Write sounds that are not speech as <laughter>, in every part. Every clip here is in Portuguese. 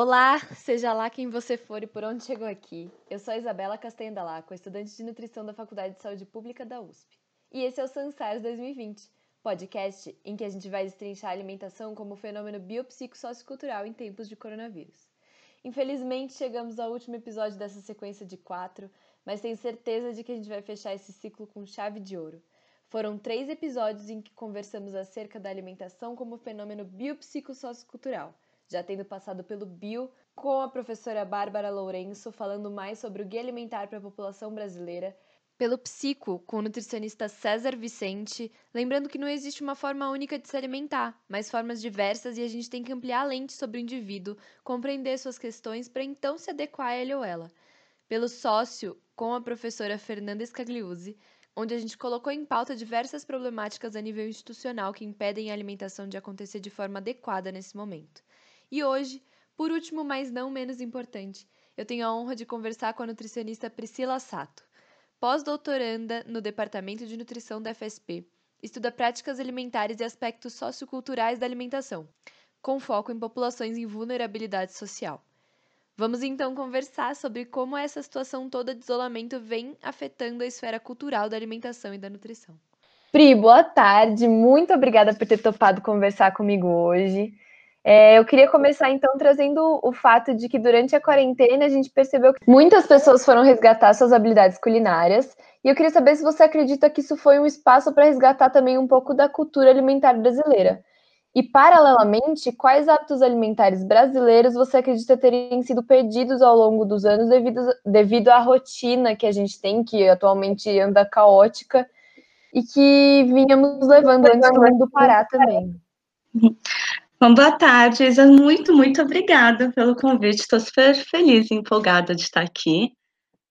Olá, seja lá quem você for e por onde chegou aqui. Eu sou a Isabela Castanha Dalaco, estudante de nutrição da Faculdade de Saúde Pública da USP. E esse é o Sansars 2020, podcast em que a gente vai destrinchar a alimentação como fenômeno biopsicossociocultural em tempos de coronavírus. Infelizmente, chegamos ao último episódio dessa sequência de quatro, mas tenho certeza de que a gente vai fechar esse ciclo com chave de ouro. Foram três episódios em que conversamos acerca da alimentação como fenômeno biopsicossociocultural, já tendo passado pelo bio com a professora Bárbara Lourenço falando mais sobre o guia alimentar para a população brasileira, pelo psico com o nutricionista César Vicente, lembrando que não existe uma forma única de se alimentar, mas formas diversas e a gente tem que ampliar a lente sobre o indivíduo, compreender suas questões para então se adequar a ele ou ela. Pelo sócio com a professora Fernanda Scagliuzzi, onde a gente colocou em pauta diversas problemáticas a nível institucional que impedem a alimentação de acontecer de forma adequada nesse momento. E hoje, por último, mas não menos importante, eu tenho a honra de conversar com a nutricionista Priscila Sato. Pós-doutoranda no Departamento de Nutrição da FSP, estuda práticas alimentares e aspectos socioculturais da alimentação, com foco em populações em vulnerabilidade social. Vamos então conversar sobre como essa situação toda de isolamento vem afetando a esfera cultural da alimentação e da nutrição. Pri, boa tarde. Muito obrigada por ter topado conversar comigo hoje. É, eu queria começar então trazendo o fato de que durante a quarentena a gente percebeu que muitas pessoas foram resgatar suas habilidades culinárias. E eu queria saber se você acredita que isso foi um espaço para resgatar também um pouco da cultura alimentar brasileira. E, paralelamente, quais hábitos alimentares brasileiros você acredita terem sido perdidos ao longo dos anos devido, devido à rotina que a gente tem, que atualmente anda caótica, e que vinhamos levando antes do parar também? <laughs> Bom, boa tarde, Isa. Muito, muito obrigada pelo convite. Estou super feliz e empolgada de estar aqui.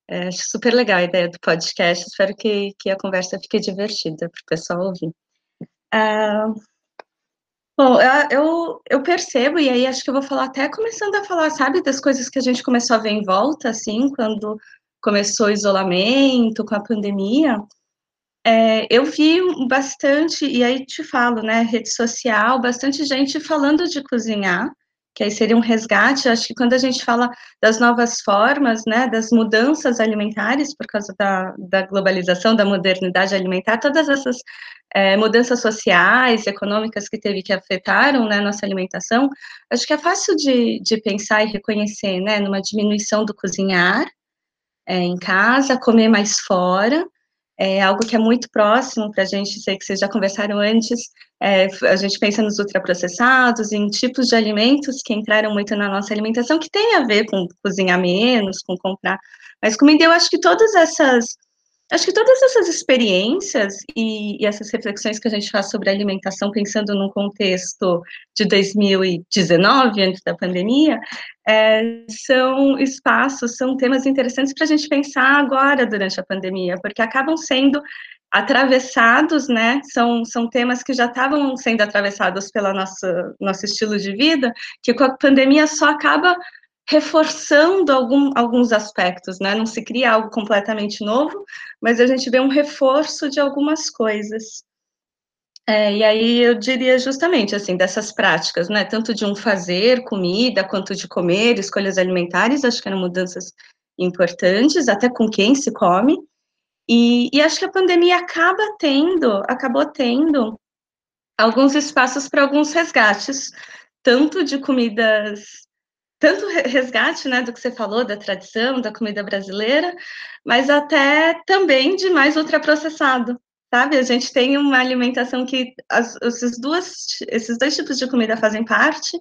É, acho super legal a ideia do podcast. Espero que, que a conversa fique divertida para o pessoal ouvir. Uh, Bom, eu, eu percebo, e aí acho que eu vou falar até começando a falar, sabe, das coisas que a gente começou a ver em volta, assim, quando começou o isolamento, com a pandemia. É, eu vi bastante, e aí te falo, né, rede social, bastante gente falando de cozinhar, que aí seria um resgate. Eu acho que quando a gente fala das novas formas, né, das mudanças alimentares, por causa da, da globalização, da modernidade alimentar, todas essas é, mudanças sociais, econômicas que teve que afetaram né, nossa alimentação, acho que é fácil de, de pensar e reconhecer, né, numa diminuição do cozinhar é, em casa, comer mais fora, é algo que é muito próximo para a gente, sei que vocês já conversaram antes, é, a gente pensa nos ultraprocessados, em tipos de alimentos que entraram muito na nossa alimentação, que tem a ver com cozinhar menos, com comprar mais comida, eu acho que todas essas Acho que todas essas experiências e, e, essas reflexões que a gente faz sobre alimentação, pensando num contexto de 2019, antes da pandemia, é, são espaços, são temas interessantes para a gente pensar agora, durante a pandemia, porque acabam sendo atravessados, né? São, são temas que já estavam sendo atravessados pelo nosso, nosso estilo de vida, que com a pandemia só acaba reforçando algum, alguns aspectos, né? Não se cria algo completamente novo, mas a gente vê um reforço de algumas coisas. É, e aí eu diria justamente assim dessas práticas, né? Tanto de um fazer comida quanto de comer, escolhas alimentares, acho que eram mudanças importantes, até com quem se come. E, e acho que a pandemia acaba tendo, acabou tendo alguns espaços para alguns resgates, tanto de comidas tanto resgate, né, do que você falou, da tradição, da comida brasileira, mas até também de mais ultraprocessado, sabe? A gente tem uma alimentação que as, esses, duas, esses dois tipos de comida fazem parte,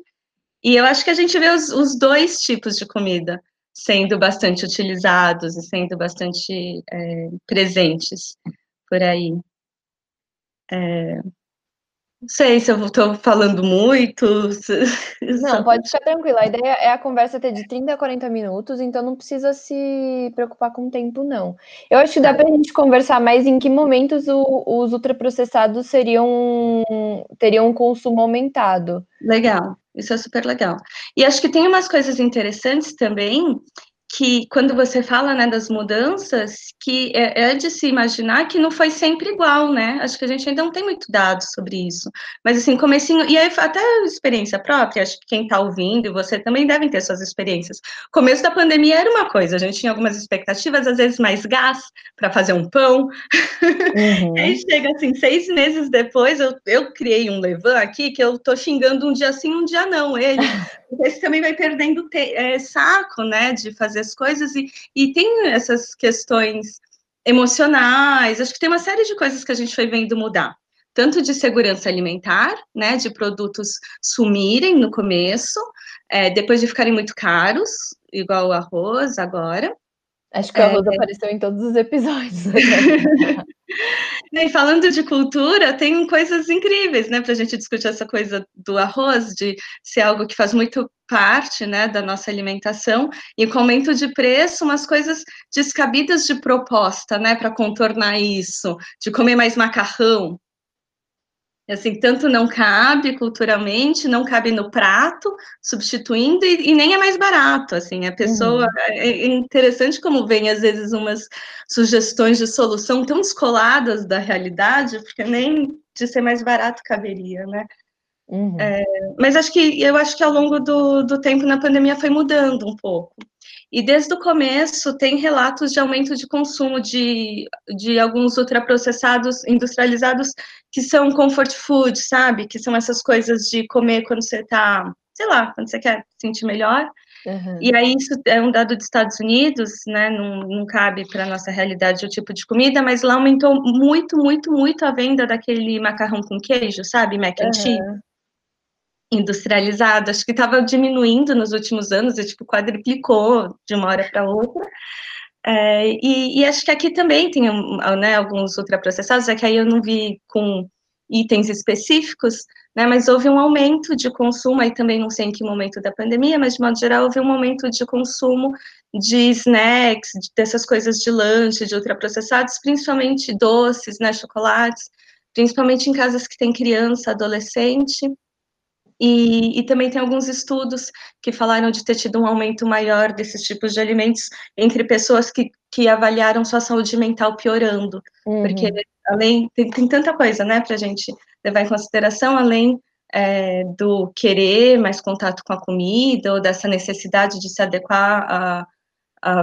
e eu acho que a gente vê os, os dois tipos de comida sendo bastante utilizados e sendo bastante é, presentes por aí. É, não sei se eu estou falando muito. <laughs> Não, pode ficar tranquila. A ideia é a conversa ter de 30 a 40 minutos, então não precisa se preocupar com o tempo, não. Eu acho que dá tá. para a gente conversar mais em que momentos o, os ultraprocessados seriam teriam um consumo aumentado. Legal, isso é super legal. E acho que tem umas coisas interessantes também que quando você fala né, das mudanças, que é, é, de se imaginar que não foi sempre igual, né? Acho que a gente ainda não tem muito dados sobre isso. Mas assim, comecinho, e aí até experiência própria, acho que quem está ouvindo e você também devem ter suas experiências. Começo da pandemia era uma coisa, a gente tinha algumas expectativas, às vezes mais gás para fazer um pão. Uhum. <laughs> aí chega assim, seis meses depois, eu, eu criei um levan aqui que eu tô xingando um dia sim, um dia não, ele. Você também vai perdendo é, saco, né, de fazer as coisas, e, e tem essas questões emocionais, acho que tem uma série de coisas que a gente foi vendo mudar, tanto de segurança alimentar, né, de produtos sumirem no começo, é, depois de ficarem muito caros, igual o arroz agora, Acho que o arroz é... apareceu em todos os episódios. <laughs> e falando de cultura, tem coisas incríveis, né, para a gente discutir essa coisa do arroz, de ser algo que faz muito parte, né, da nossa alimentação, e com aumento de preço, umas coisas descabidas de proposta, né, para contornar isso, de comer mais macarrão, assim, tanto não cabe culturalmente, não cabe no prato, substituindo, e, e nem é mais barato, assim, a pessoa, uhum. É, é interessante como vem, às vezes, umas sugestões de solução tão descoladas da realidade, porque nem de ser mais barato caberia, né? Uhum. É, mas acho que eu acho que ao longo do, do tempo na pandemia foi mudando um pouco. E desde o começo tem relatos de aumento de consumo de, de alguns ultraprocessados industrializados que são comfort food, sabe? Que são essas coisas de comer quando você está, sei lá, quando você quer se sentir melhor. Uhum. E aí isso é um dado dos Estados Unidos, né? Não, não cabe para a nossa realidade o tipo de comida, mas lá aumentou muito, muito, muito a venda daquele macarrão com queijo, sabe? Mac and cheese. Industrializado, acho que estava diminuindo nos últimos anos, e tipo, quadriplicou de uma hora para outra. É, e, e, acho que aqui também tem né, alguns ultraprocessados, é que aí eu não vi com itens específicos, né, mas houve um aumento de consumo, aí também não sei em que momento da pandemia, mas de modo geral houve um aumento de consumo de snacks, de, dessas coisas de lanche, de ultraprocessados, principalmente doces, né, chocolates, principalmente em casas que tem criança, adolescente, e, e, também tem alguns estudos que falaram de ter tido um aumento maior desses tipos de alimentos entre pessoas que, que avaliaram sua saúde mental piorando. Uhum. Porque além tem, tem, tanta coisa, né, para a gente levar em consideração, além é, do querer mais contato com a comida, ou dessa necessidade de se adequar à, à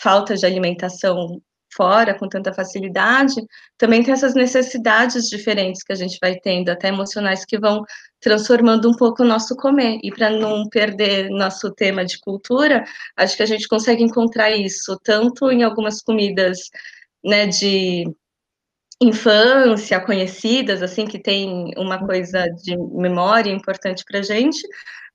falta de alimentação fora com tanta facilidade, também tem essas necessidades diferentes que a gente vai tendo, até emocionais, que vão transformando um pouco o nosso comer. E para não perder nosso tema de cultura, acho que a gente consegue encontrar isso tanto em algumas comidas né, de infância conhecidas, assim, que tem uma coisa de memória importante para a gente,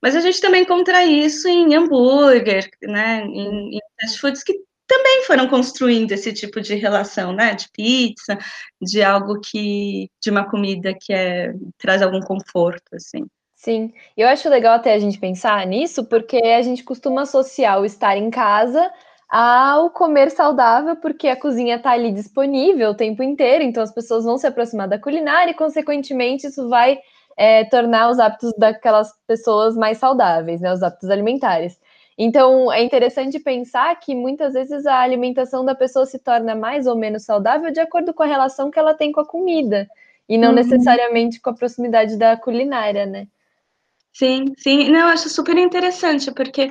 mas a gente também encontra isso em hambúrguer, né, em, em fast foods que também foram construindo esse tipo de relação, né, de pizza, de algo que, de uma comida que é, traz algum conforto, assim. Sim, eu acho legal até a gente pensar nisso, porque a gente costuma associar o estar em casa ao comer saudável, porque a cozinha está ali disponível o tempo inteiro, então as pessoas vão se aproximar da culinária e, consequentemente, isso vai é, tornar os hábitos daquelas pessoas mais saudáveis, né, os hábitos alimentares. Então, é interessante pensar que muitas vezes a alimentação da pessoa se torna mais ou menos saudável de acordo com a relação que ela tem com a comida, e não uhum. necessariamente com a proximidade da culinária, né? Sim, sim. Não, eu acho super interessante, porque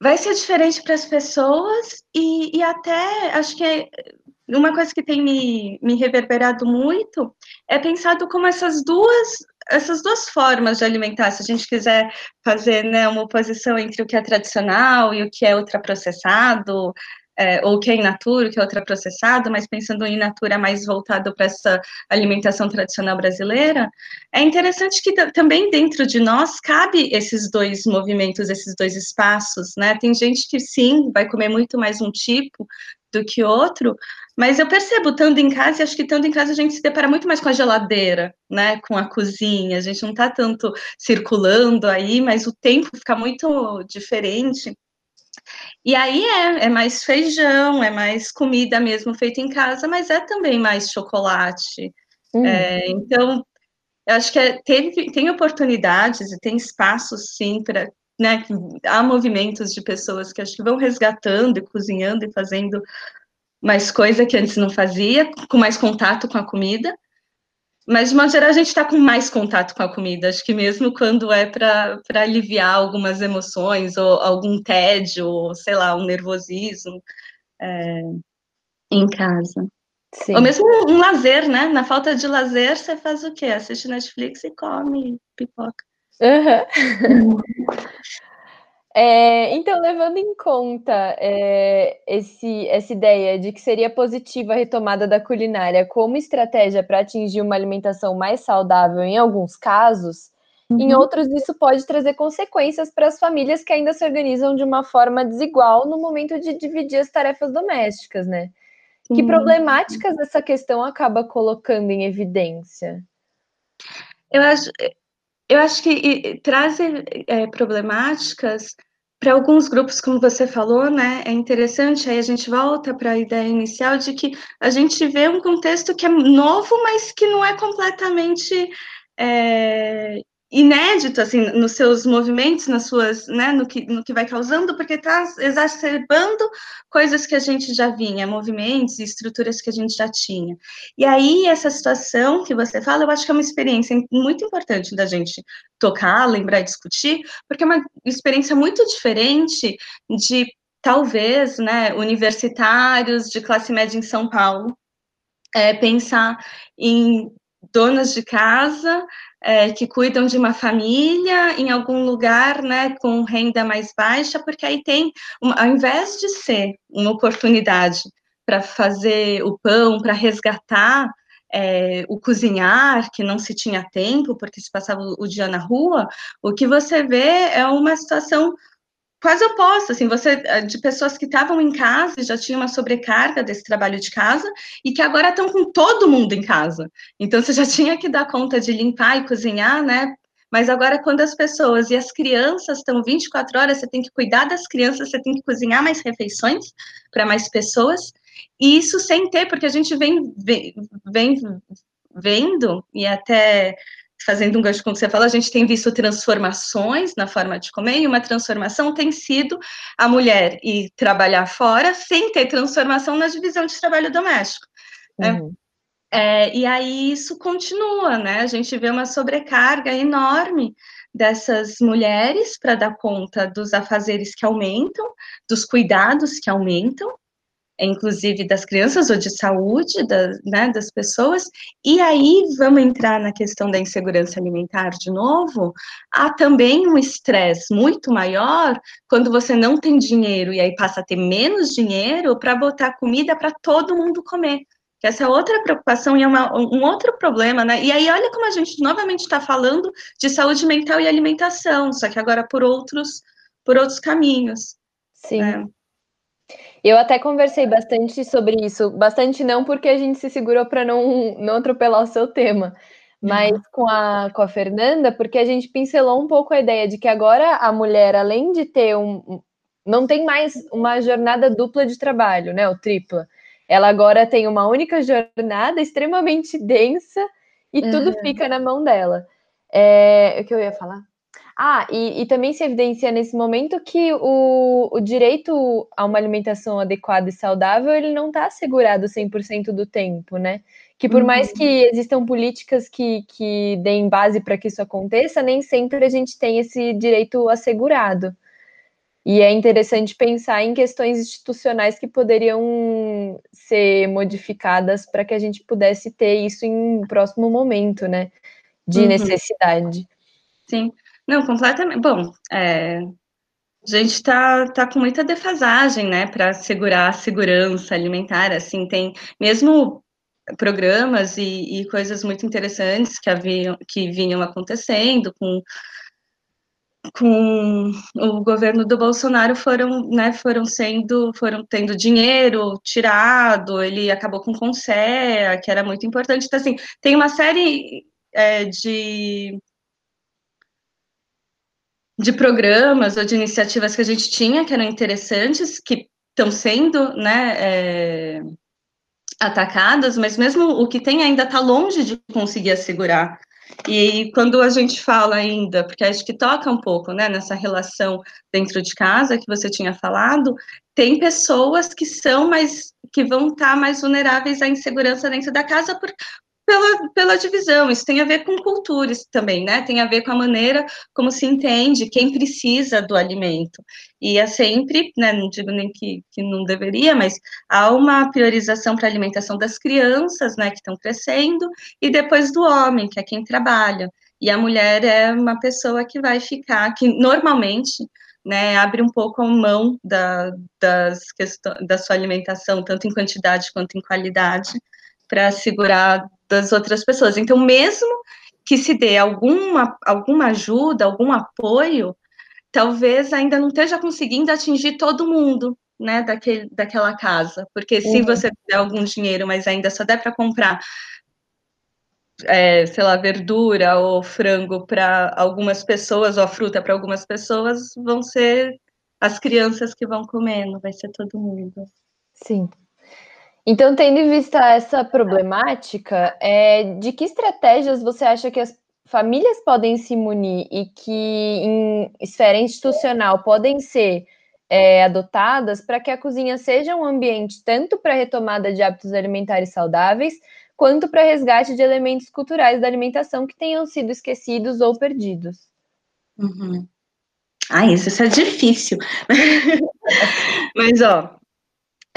vai ser diferente para as pessoas e, e até acho que é uma coisa que tem me, me reverberado muito é pensado como essas duas essas duas formas de alimentar, se a gente quiser fazer né, uma oposição entre o que é tradicional e o que é ultraprocessado, é, ou que é in natura, que é ultraprocessado, mas pensando em natura mais voltado para essa alimentação tradicional brasileira, é interessante que também dentro de nós cabe esses dois movimentos, esses dois espaços, né? Tem gente que sim, vai comer muito mais um tipo do que outro, mas eu percebo, estando em casa, e acho que estando em casa a gente se depara muito mais com a geladeira, né? Com a cozinha. A gente não está tanto circulando aí, mas o tempo fica muito diferente. E aí é, é mais feijão, é mais comida mesmo feita em casa, mas é também mais chocolate. Hum. É, então, eu acho que é, teve, tem oportunidades e tem espaços, sim, para né, há movimentos de pessoas que acho que vão resgatando e cozinhando e fazendo mais coisa que antes não fazia, com mais contato com a comida. Mas, de modo geral, a gente está com mais contato com a comida. Acho que mesmo quando é para aliviar algumas emoções, ou algum tédio, ou sei lá, um nervosismo é, em casa. Sim. Ou mesmo um lazer, né? Na falta de lazer, você faz o quê? Assiste Netflix e come pipoca. Uhum. <laughs> É, então, levando em conta é, esse, essa ideia de que seria positiva a retomada da culinária como estratégia para atingir uma alimentação mais saudável em alguns casos, uhum. em outros isso pode trazer consequências para as famílias que ainda se organizam de uma forma desigual no momento de dividir as tarefas domésticas, né? Que problemáticas essa questão acaba colocando em evidência? Eu acho, eu acho que e, traz é, problemáticas para alguns grupos, como você falou, né, é interessante, aí a gente volta para a ideia inicial de que a gente vê um contexto que é novo, mas que não é completamente é, inédito, assim, nos seus movimentos, nas suas, né, no que, no que vai causando, porque está exacerbando coisas que a gente já vinha, movimentos e estruturas que a gente já tinha. E aí, essa situação que você fala, eu acho que é uma experiência muito importante da gente tocar, lembrar discutir, porque é uma experiência muito diferente de, talvez, né, universitários de classe média em São Paulo, é, pensar em donas de casa é, que cuidam de uma família em algum lugar, né, com renda mais baixa, porque aí tem, ao invés de ser uma oportunidade para fazer o pão, para resgatar é, o cozinhar, que não se tinha tempo, porque se passava o dia na rua, o que você vê é uma situação quase oposta, assim, você eh, de pessoas que estavam em casa e já tinham uma sobrecarga desse trabalho de casa e que agora estão com todo mundo em casa. Então você já <laughs> tinha que dar conta de limpar e cozinhar, né? Mas agora quando as pessoas e as crianças estão 24 horas, você tem que cuidar das crianças, você tem que cozinhar mais refeições para mais pessoas. E isso sem ter, porque a gente vem, vem, vem vendo e até fazendo um gancho com o que você fala, a gente tem visto transformações na forma de comer, e uma transformação tem sido a mulher ir trabalhar fora sem ter transformação na divisão de trabalho doméstico. Né? Uhum. É, e aí isso continua, né? A gente vê uma sobrecarga enorme dessas mulheres para dar conta dos afazeres que aumentam, dos cuidados que aumentam, inclusive das crianças ou de saúde da, né, das pessoas, e aí vamos entrar na questão da insegurança alimentar de novo, há também um estresse muito maior quando você não tem dinheiro e aí passa a ter menos dinheiro para botar comida para todo mundo comer. Que essa é outra preocupação e é uma, um outro problema, né? E aí, olha como a gente novamente está falando de saúde mental e alimentação, só que agora por outros, por outros caminhos. Sim. Né? Eu até conversei bastante sobre isso, bastante não porque a gente se segurou para não, não atropelar o seu tema, mas uhum. com, a, com a Fernanda, porque a gente pincelou um pouco a ideia de que agora a mulher, além de ter um. não tem mais uma jornada dupla de trabalho, né? O tripla. Ela agora tem uma única jornada extremamente densa e uhum. tudo fica na mão dela. É, o que eu ia falar? Ah, e, e, também se evidencia nesse momento que o, o direito a uma alimentação adequada e saudável, ele não está assegurado 100% do tempo, né? Que por uhum. mais que existam políticas que, que deem base para que isso aconteça, nem sempre a gente tem esse direito assegurado. E é interessante pensar em questões institucionais que poderiam ser modificadas para que a gente pudesse ter isso em próximo momento, né? De uhum. necessidade. Sim. Não, completamente. Bom, é, a gente está tá com muita defasagem, né, para assegurar a segurança alimentar. Assim, tem mesmo programas e, e coisas muito interessantes que, haviam, que vinham acontecendo com com o governo do Bolsonaro foram, né, foram sendo, foram tendo dinheiro tirado, ele acabou com o Conselho, que era muito importante. Então, assim, tem uma série é, de de programas ou de iniciativas que a gente tinha que eram interessantes, que estão sendo né, é, atacadas, mas mesmo o que tem ainda está longe de conseguir assegurar. E quando a gente fala ainda, porque acho que toca um pouco, né, nessa relação dentro de casa que você tinha falado, tem pessoas que são mais, que vão estar mais vulneráveis à insegurança dentro da casa por, pela, pela divisão. Isso tem a ver com culturas também, né? Tem a ver com a maneira como se entende quem precisa do alimento. E é sempre, né, não digo nem que, que não deveria, mas há uma priorização para a alimentação das crianças, né, que estão crescendo, e depois do homem, que é quem trabalha. E a mulher é uma pessoa que vai ficar, que normalmente né, abre um pouco a mão da, das questões, da sua alimentação, tanto em quantidade quanto em qualidade, para segurar das outras pessoas. Então, mesmo que se dê alguma, alguma ajuda, algum apoio, talvez ainda não esteja conseguindo atingir todo mundo, né, daquele, daquela casa. Porque se uhum. você der algum dinheiro, mas ainda só der para comprar, é, sei lá, verdura ou frango para algumas pessoas, ou fruta para algumas pessoas, vão ser as crianças que vão comendo, vai ser todo mundo. Sim. Então, tendo em vista essa problemática, é, de que estratégias você acha que as famílias podem se munir e que em esfera institucional podem ser é, adotadas para que a cozinha seja um ambiente tanto para retomada de hábitos alimentares saudáveis, quanto para resgate de elementos culturais da alimentação que tenham sido esquecidos ou perdidos? Uhum. Ah, isso, isso é difícil. <laughs> Mas, ó,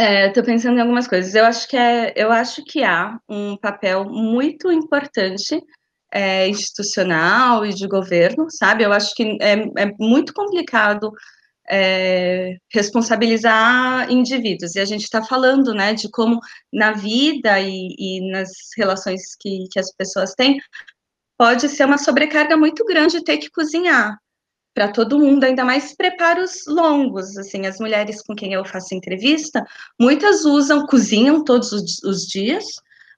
Estou é, pensando em algumas coisas. Eu acho que é, eu acho que há um papel muito importante é, institucional e de governo, sabe? Eu acho que é, é muito complicado é, responsabilizar indivíduos. E a gente está falando, né, de como na vida e, e nas relações que, que as pessoas têm pode ser uma sobrecarga muito grande ter que cozinhar, para todo mundo, ainda mais preparos longos, assim, as mulheres com quem eu faço entrevista, muitas usam, cozinham todos os, os dias,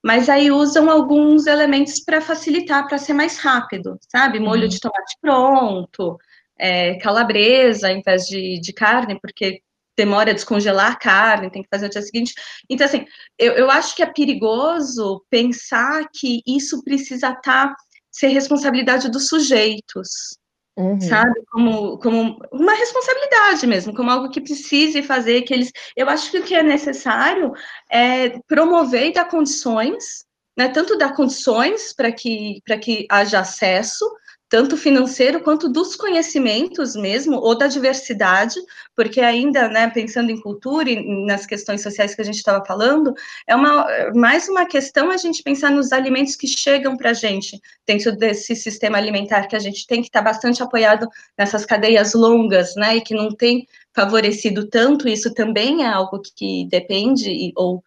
mas aí usam alguns elementos para facilitar, para ser mais rápido, sabe? Molho uhum. de tomate pronto, é, calabresa em vez de, de carne, porque demora a descongelar a carne, tem que fazer no dia seguinte. Então, assim, eu, eu acho que é perigoso pensar que isso precisa estar, tá, ser responsabilidade dos sujeitos, Uhum. Sabe? Como, como uma responsabilidade mesmo, como algo que precise fazer, que eles. Eu acho que o que é necessário é promover e dar condições, né? Tanto dar condições para que, que haja acesso, tanto financeiro quanto dos conhecimentos mesmo, ou da diversidade, porque ainda, né, pensando em cultura e nas questões sociais que a gente estava falando, é uma, mais uma questão a gente pensar nos alimentos que chegam para a gente, dentro desse sistema alimentar que a gente tem que estar tá bastante apoiado nessas cadeias longas, né, e que não tem favorecido tanto, isso também é algo que depende, ou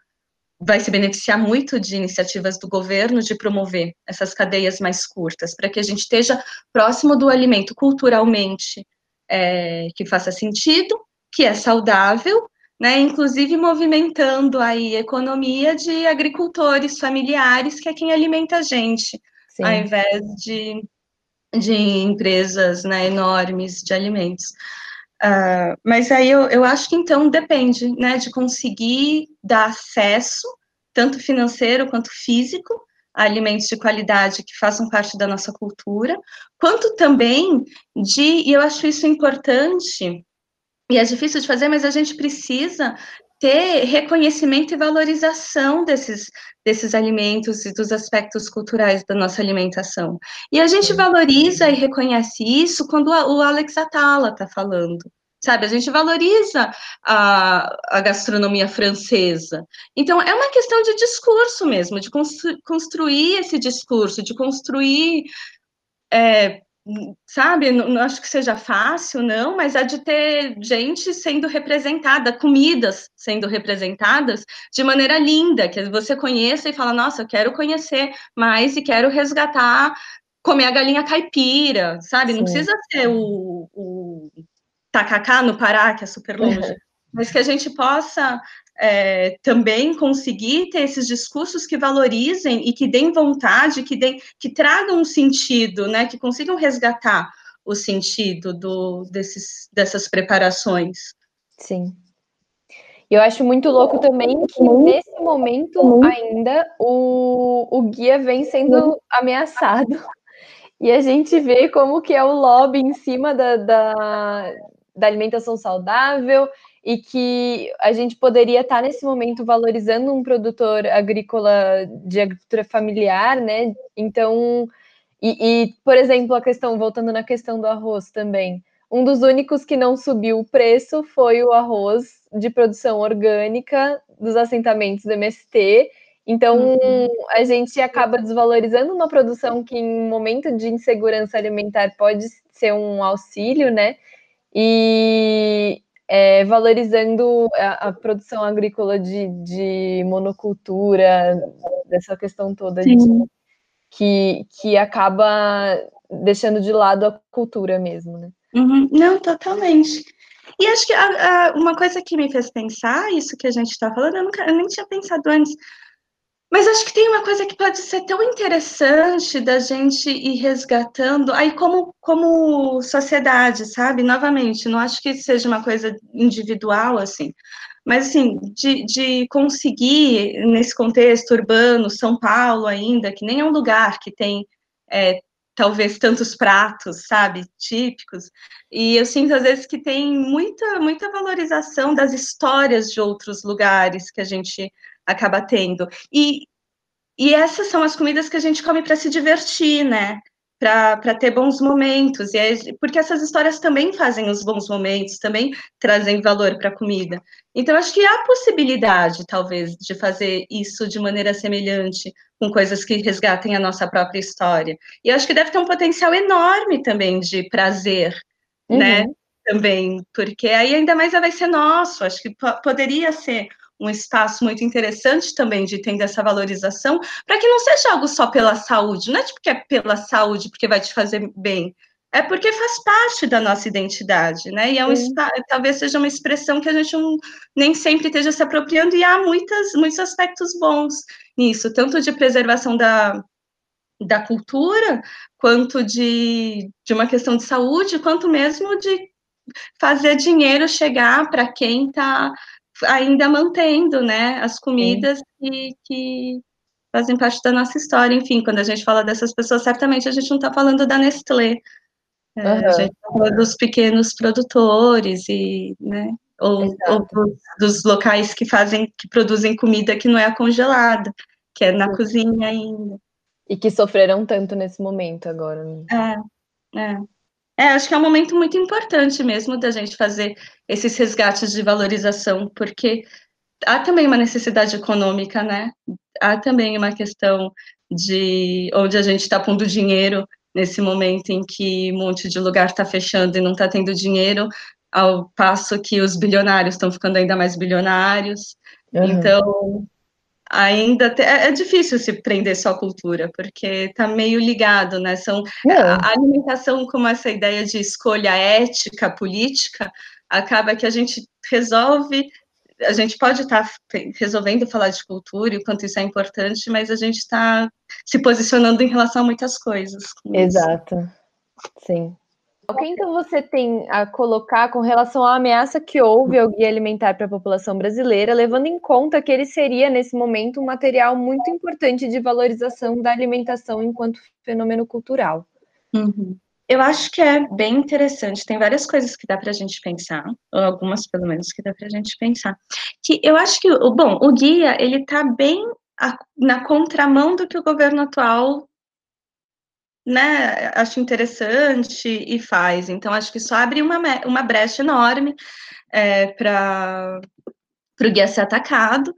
vai se beneficiar muito de iniciativas do governo de promover essas cadeias mais curtas, para que a gente esteja próximo do alimento culturalmente é, que faça sentido, que é saudável, né, inclusive movimentando aí a economia de agricultores familiares, que é quem alimenta a gente, Sim. ao invés de, de empresas né, enormes de alimentos. Uh, mas aí eu, eu acho que então depende, né, de conseguir dar acesso, tanto financeiro quanto físico, a alimentos de qualidade que façam parte da nossa cultura, quanto também de, e eu acho isso importante, e é difícil de fazer, mas a gente precisa ter reconhecimento e valorização desses, desses alimentos e dos aspectos culturais da nossa alimentação. E a gente valoriza e reconhece isso quando o Alex Atala está falando. Sabe, a gente valoriza a, a gastronomia francesa. Então, é uma questão de discurso mesmo, de constru, construir esse discurso, de construir é, sabe, não, não, acho que seja fácil, não, mas é de ter gente sendo representada, comidas sendo representadas de maneira linda, que você conheça e fala, nossa, eu quero conhecer mais e quero resgatar, comer a galinha caipira, sabe? Sim. Não precisa ser o, o tacacá no Pará, que é super longe, uhum. <laughs> mas que a gente possa é, também conseguir ter esses discursos que valorizem e que deem vontade, que, deem, que tragam um sentido, né, que consigam resgatar o sentido do, desses, dessas preparações. Sim. Eu acho muito louco também que nesse momento ainda o, o guia vem sendo ameaçado <laughs> e a gente vê como que é o lobby em cima da, da, da alimentação saudável e que a gente poderia estar nesse momento valorizando um produtor agrícola de agricultura familiar, né? Então, e, e, por exemplo, a questão, voltando na questão do arroz também, um dos únicos que não subiu o preço foi o arroz de produção orgânica dos assentamentos do MST. Então, uhum. a gente acaba desvalorizando uma produção que, em um momento de insegurança alimentar, pode ser um auxílio, né? E, é, valorizando a, a, produção agrícola de, de, monocultura, dessa questão toda de, que, que acaba deixando de lado a cultura mesmo, né? Uhum. Não, totalmente. E acho que a, a, uma coisa que me fez pensar isso que a gente está falando, eu, nunca, eu nem tinha pensado antes, mas acho que tem uma coisa que pode ser tão interessante da gente ir resgatando, aí como, como sociedade, sabe? Novamente, não acho que seja uma coisa individual, assim, mas assim, de, de conseguir, nesse contexto urbano, São Paulo ainda, que nem é um lugar que tem é, talvez tantos pratos, sabe, típicos. E eu sinto às vezes que tem muita muita valorização das histórias de outros lugares que a gente acaba tendo. E, e essas são as comidas que a gente come para se divertir, né? Para ter bons momentos. E é, porque essas histórias também fazem os bons momentos, também trazem valor para a comida. Então, acho que há possibilidade, talvez, de fazer isso de maneira semelhante, com coisas que resgatem a nossa própria história. E acho que deve ter um potencial enorme também de prazer, uhum. né? Também, porque aí ainda mais vai ser nosso. Acho que poderia ser um espaço muito interessante também de ter essa valorização, para que não seja algo só pela saúde, não é tipo que é pela saúde porque vai te fazer bem, é porque faz parte da nossa identidade, né? E é um, talvez seja uma expressão que a gente nem sempre esteja se apropriando, e há muitas, muitos aspectos bons nisso, tanto de preservação da, da cultura, quanto de, de uma questão de saúde, quanto mesmo de fazer dinheiro chegar para quem está ainda mantendo, né, as comidas que, que, fazem parte da nossa história. Enfim, quando a gente fala dessas pessoas, certamente a gente não está falando da Nestlé, é, uhum. a gente está falando dos pequenos produtores e, né, ou, ou dos, dos, locais que fazem, que produzem comida que não é congelada, que é na Sim. cozinha ainda. E que sofreram tanto nesse momento agora. Né? É, é. É, acho que é um momento muito importante mesmo da gente fazer esses resgates de valorização, porque há também uma necessidade econômica, né? Há também uma questão de onde a gente está pondo dinheiro nesse momento em que um monte de lugar está fechando e não está tendo dinheiro, ao passo que os bilionários estão ficando ainda mais bilionários. Uhum. Então, ainda te, é, é, difícil se prender só à cultura, porque está meio ligado, né? São, é. A alimentação como essa ideia de escolha ética, política, acaba que a gente resolve, a gente pode estar tá resolvendo falar de cultura e o quanto isso é importante, mas a gente está se posicionando em relação a muitas coisas. Exato, isso. sim. O que então você tem a colocar com relação à ameaça que houve ao guia alimentar para a população brasileira, levando em conta que ele seria, nesse momento, um material muito importante de valorização da alimentação enquanto fenômeno cultural? Uhum. Eu acho que é bem interessante. Tem várias coisas que dá para a gente pensar, ou algumas pelo menos que dá para a gente pensar. Que eu acho que bom, o guia ele está bem na contramão do que o governo atual né, acho interessante e faz. Então, acho que isso abre uma, uma brecha enorme é, para o guia ser atacado,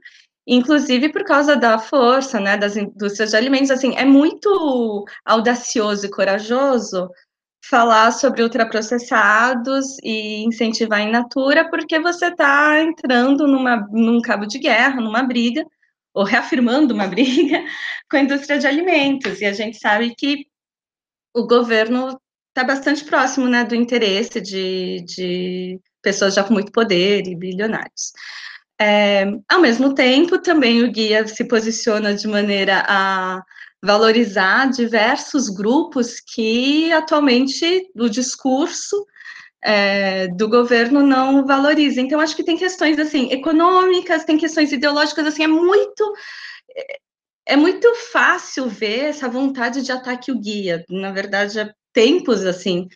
inclusive por causa da força né, das indústrias de alimentos. Assim, é muito audacioso e corajoso falar sobre ultraprocessados e incentivar in natura, porque você está entrando numa, num cabo de guerra, numa briga, ou reafirmando uma <laughs> briga com a indústria de alimentos. E a gente sabe que o governo está bastante próximo né, do interesse de, de pessoas já com muito poder e bilionários. É, ao mesmo tempo, também o guia se posiciona de maneira a valorizar diversos grupos que atualmente o discurso é, do governo não valoriza. Então, acho que tem questões assim econômicas, tem questões ideológicas, assim, é muito é muito fácil ver essa vontade de ataque o guia. Na verdade, há tempos, assim,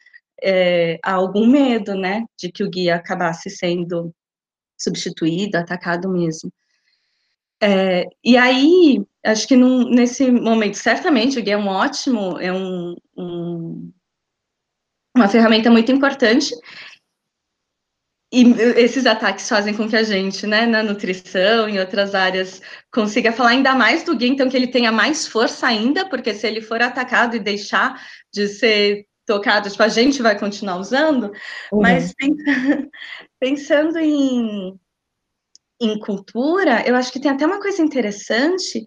é, há algum medo, né, de que o guia acabasse sendo substituído, atacado mesmo. É, e aí, acho que num, nesse momento, certamente, o guia é um ótimo, é um, um, uma ferramenta muito importante, e esses ataques fazem com que a gente, né, na nutrição, em outras áreas, consiga falar ainda mais do guia, então que ele tenha mais força ainda, porque se ele for atacado e deixar de ser tocado, tipo, a gente vai continuar usando, uhum. mas <laughs> pensando em, em cultura, eu acho que tem até uma coisa interessante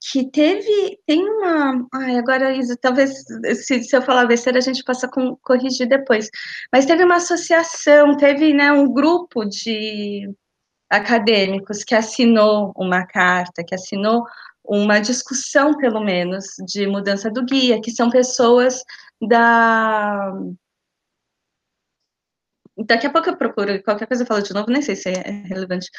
que teve, tem uma, ai, agora Isa, talvez se, se eu falar besteira a gente possa com, corrigir depois, mas teve uma associação, teve, né, um grupo de acadêmicos que assinou uma carta, que assinou uma discussão, pelo menos, de mudança do guia, que são pessoas da daqui a pouco eu procuro, qualquer coisa eu falo de novo, nem sei se é relevante,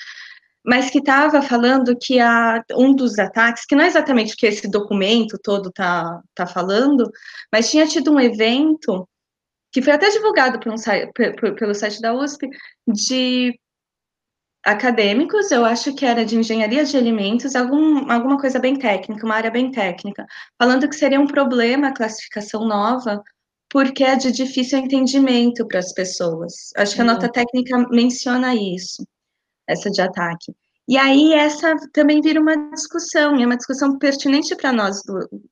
mas que estava falando que a, um dos ataques, que não é exatamente o que esse documento todo está tá falando, mas tinha tido um evento que foi até divulgado por um, por, pelo site da USP, de acadêmicos, eu acho que era de engenharia de alimentos, algum, alguma coisa bem técnica, uma área bem técnica, falando que seria um problema a classificação nova, porque é de difícil entendimento para as pessoas. Acho que a nota técnica menciona isso essa de ataque. E aí essa também vira uma discussão, é uma discussão pertinente para nós,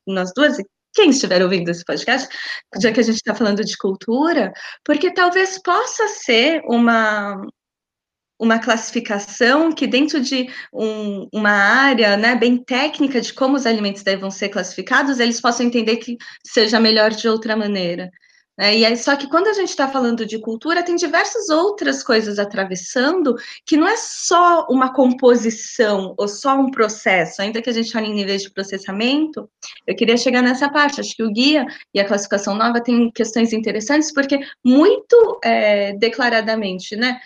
nós duas, quem estiver ouvindo esse podcast, já que a gente está falando de cultura, porque talvez possa ser uma, uma classificação que dentro de um, uma área né, bem técnica de como os alimentos devem ser classificados, eles possam entender que seja melhor de outra maneira. É, e aí, só que quando a gente está falando de cultura, tem diversas outras coisas atravessando, que não é só uma composição ou só um processo, ainda que a gente fale em níveis de processamento, eu queria chegar nessa parte. Acho que o guia e a classificação nova têm questões interessantes, porque muito é, declaradamente, né?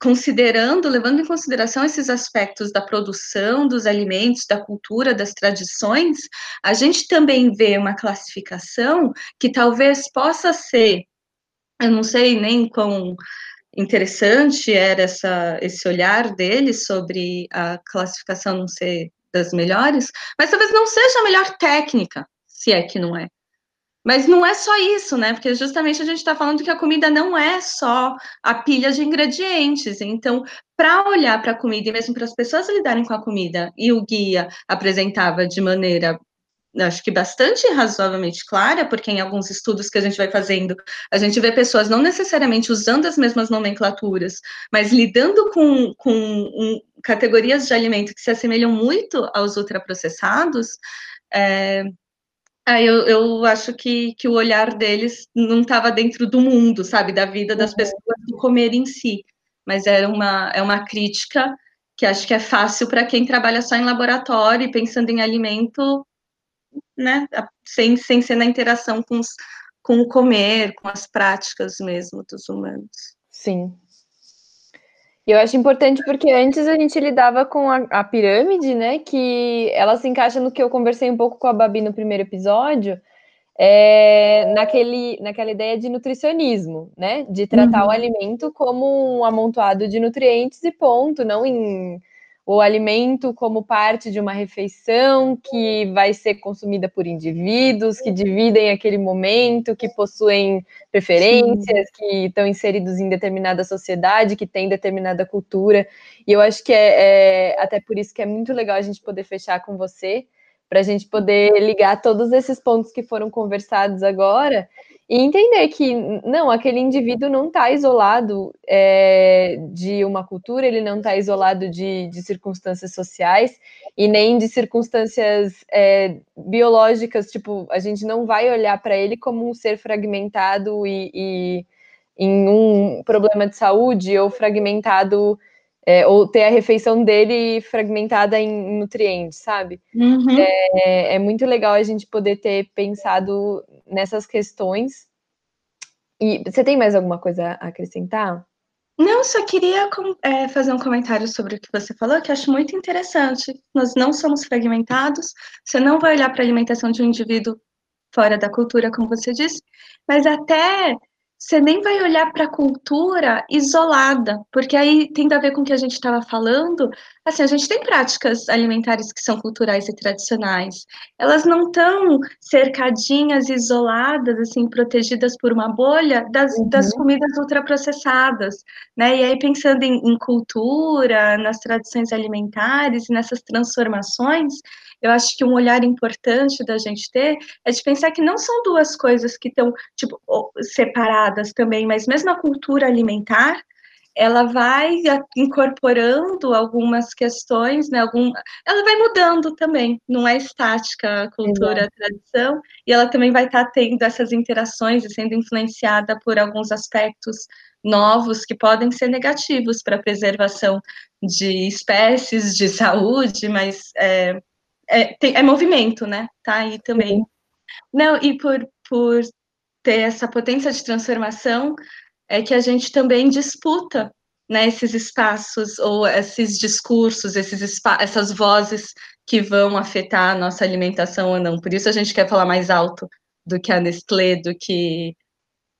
Considerando, levando em consideração esses aspectos da produção dos alimentos, da cultura, das tradições, a gente também vê uma classificação que talvez possa ser, eu não sei nem quão interessante era essa, esse olhar dele sobre a classificação não ser das melhores, mas talvez não seja a melhor técnica, se é que não é. Mas não é só isso, né? Porque justamente a gente está falando que a comida não é só a pilha de ingredientes. Então, para olhar para a comida e mesmo para as pessoas lidarem com a comida, e o guia apresentava de maneira acho que bastante razoavelmente clara, porque em alguns estudos que a gente vai fazendo, a gente vê pessoas não necessariamente usando as mesmas nomenclaturas, mas lidando com, com um, categorias de alimento que se assemelham muito aos ultraprocessados, é, ah, eu, eu acho que, que o olhar deles não estava dentro do mundo, sabe, da vida das uhum. pessoas do comer em si, mas era uma, é uma crítica que acho que é fácil para quem trabalha só em laboratório e pensando em alimento, né, sem, sem ser na interação com, os, com o comer, com as práticas mesmo dos humanos. Sim, eu acho importante porque antes a gente lidava com a, a, pirâmide, né? Que ela se encaixa no que eu conversei um pouco com a Babi no primeiro episódio, é, naquele, naquela ideia de nutricionismo, né? De tratar uhum. o alimento como um amontoado de nutrientes e ponto, não em o alimento como parte de uma refeição que vai ser consumida por indivíduos que dividem aquele momento, que possuem preferências, que estão inseridos em determinada sociedade, que tem determinada cultura. E eu acho que é, é até por isso que é muito legal a gente poder fechar com você, para a gente poder ligar todos esses pontos que foram conversados agora e entender que não, aquele indivíduo não está isolado é, de uma cultura, ele não está isolado de, de, circunstâncias sociais e nem de circunstâncias é, biológicas. Tipo, a gente não vai olhar para ele como um ser fragmentado e, e, em um problema de saúde ou fragmentado. É, ou ter a refeição dele fragmentada em nutrientes, sabe? Uhum. É, é muito legal a gente poder ter pensado nessas questões. E você tem mais alguma coisa a acrescentar? Não, só queria é, fazer um comentário sobre o que você falou, que acho muito interessante. Nós não somos fragmentados, você não vai olhar para a alimentação de um indivíduo fora da cultura, como você disse, mas até você nem vai olhar para a cultura isolada, porque aí tem a ver com o que a gente estava falando. Assim, a gente tem práticas alimentares que são culturais e tradicionais. Elas não estão cercadinhas, isoladas, assim, protegidas por uma bolha das, uhum. das comidas ultraprocessadas, né? E aí, pensando em, em cultura, nas tradições alimentares e nessas transformações, eu acho que um olhar importante da gente ter é de pensar que não são duas coisas que estão tipo separadas também, mas mesmo a cultura alimentar ela vai incorporando algumas questões, né? Algum, ela vai mudando também, não é estática a cultura, a tradição, e ela também vai estar tá tendo essas interações e sendo influenciada por alguns aspectos novos que podem ser negativos para a preservação de espécies, de saúde, mas é, é, tem, é movimento, né? Tá aí também. Sim. Não, e por, por ter essa potência de transformação, é que a gente também disputa né, esses espaços ou esses discursos, esses essas vozes que vão afetar a nossa alimentação ou não. Por isso a gente quer falar mais alto do que a Nestlé, do que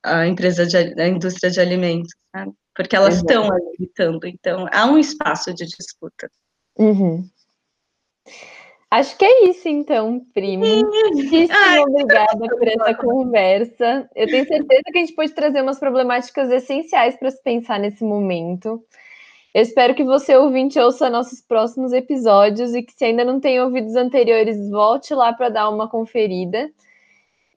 a empresa de, a indústria de alimentos, sabe? porque elas uhum. estão ali gritando. Então há um espaço de disputa. Uhum. Acho que é isso, então, primo. Muitíssimo Ai, obrigada <laughs> por essa conversa. Eu tenho certeza que a gente pode trazer umas problemáticas essenciais para se pensar nesse momento. Eu espero que você, ouvinte, ouça nossos próximos episódios e que, se ainda não tem ouvido os anteriores, volte lá para dar uma conferida.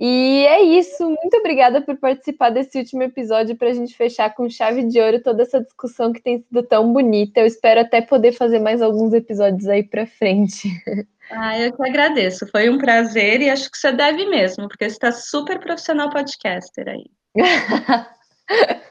E é isso. Muito obrigada por participar desse último episódio para a gente fechar com chave de ouro toda essa discussão que tem sido tão bonita. Eu espero até poder fazer mais alguns episódios aí para frente. <laughs> Ah, eu que agradeço. Foi um prazer e acho que você deve mesmo, porque você está super profissional podcaster aí. <laughs>